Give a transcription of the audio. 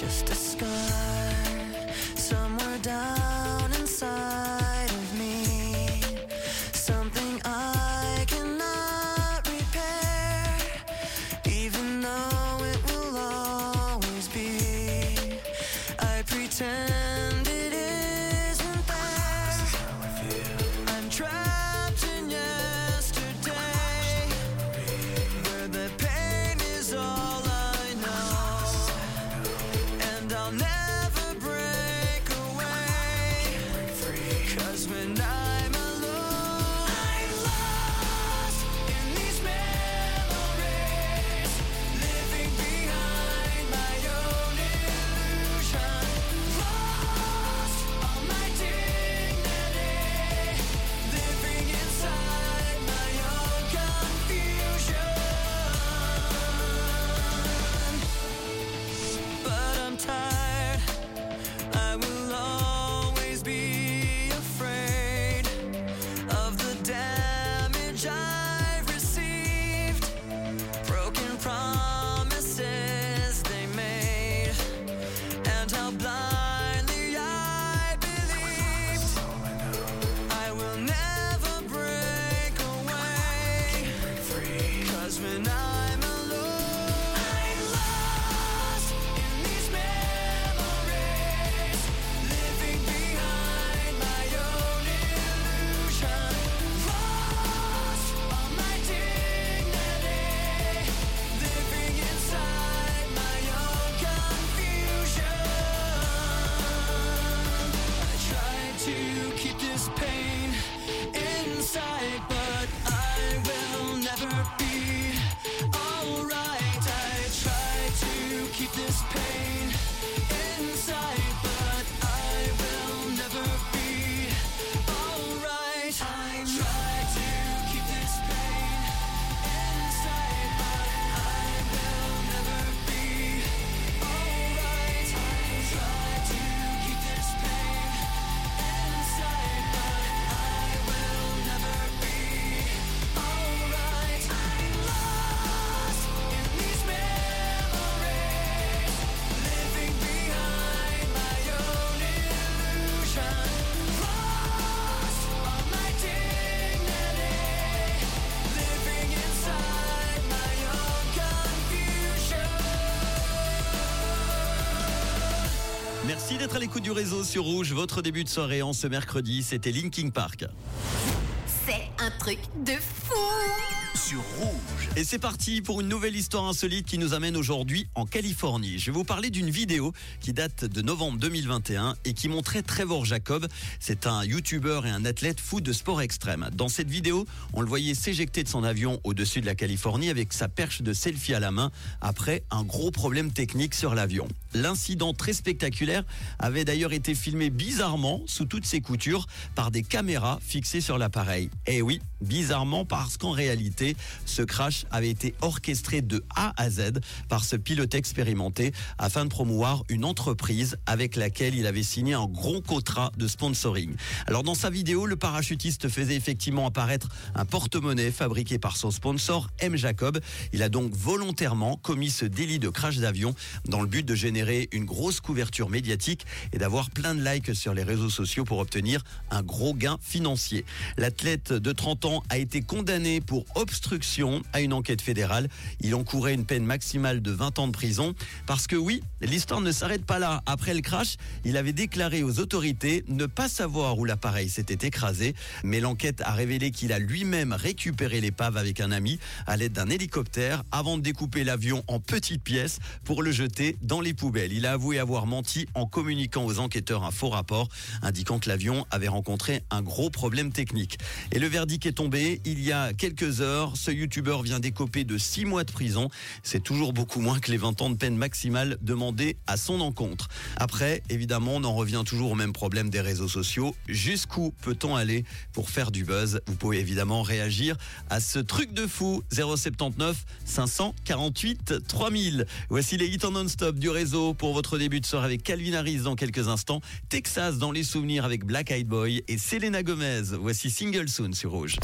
just a scar I will never be alright. I tried to Merci d'être à l'écoute du réseau sur Rouge. Votre début de soirée en ce mercredi, c'était Linking Park. C'est un truc de fou Sur Rouge. Et c'est parti pour une nouvelle histoire insolite qui nous amène aujourd'hui en Californie. Je vais vous parler d'une vidéo qui date de novembre 2021 et qui montrait Trevor Jacob. C'est un YouTuber et un athlète fou de sport extrême. Dans cette vidéo, on le voyait s'éjecter de son avion au-dessus de la Californie avec sa perche de selfie à la main après un gros problème technique sur l'avion. L'incident très spectaculaire avait d'ailleurs été filmé bizarrement sous toutes ses coutures par des caméras fixées sur l'appareil. Et oui, bizarrement parce qu'en réalité, ce crash avait été orchestré de A à Z par ce pilote expérimenté afin de promouvoir une entreprise avec laquelle il avait signé un gros contrat de sponsoring. Alors dans sa vidéo, le parachutiste faisait effectivement apparaître un porte-monnaie fabriqué par son sponsor M. Jacob. Il a donc volontairement commis ce délit de crash d'avion dans le but de générer une grosse couverture médiatique et d'avoir plein de likes sur les réseaux sociaux pour obtenir un gros gain financier. L'athlète de 30 ans a été condamné pour obstruction à une enquête fédérale. Il encourait une peine maximale de 20 ans de prison parce que oui, l'histoire ne s'arrête pas là. Après le crash, il avait déclaré aux autorités ne pas savoir où l'appareil s'était écrasé, mais l'enquête a révélé qu'il a lui-même récupéré l'épave avec un ami à l'aide d'un hélicoptère avant de découper l'avion en petites pièces pour le jeter dans les poubelles. Il a avoué avoir menti en communiquant aux enquêteurs un faux rapport indiquant que l'avion avait rencontré un gros problème technique. Et le verdict est tombé il y a quelques heures. Ce youtubeur vient d'écoper de 6 mois de prison. C'est toujours beaucoup moins que les 20 ans de peine maximale demandés à son encontre. Après, évidemment, on en revient toujours au même problème des réseaux sociaux. Jusqu'où peut-on aller pour faire du buzz? Vous pouvez évidemment réagir à ce truc de fou. 079 548 3000. Voici les hits en non-stop du réseau pour votre début de soirée avec Calvin Harris dans quelques instants. Texas dans les souvenirs avec Black Eyed Boy et Selena Gomez. Voici Single Soon sur Rouge.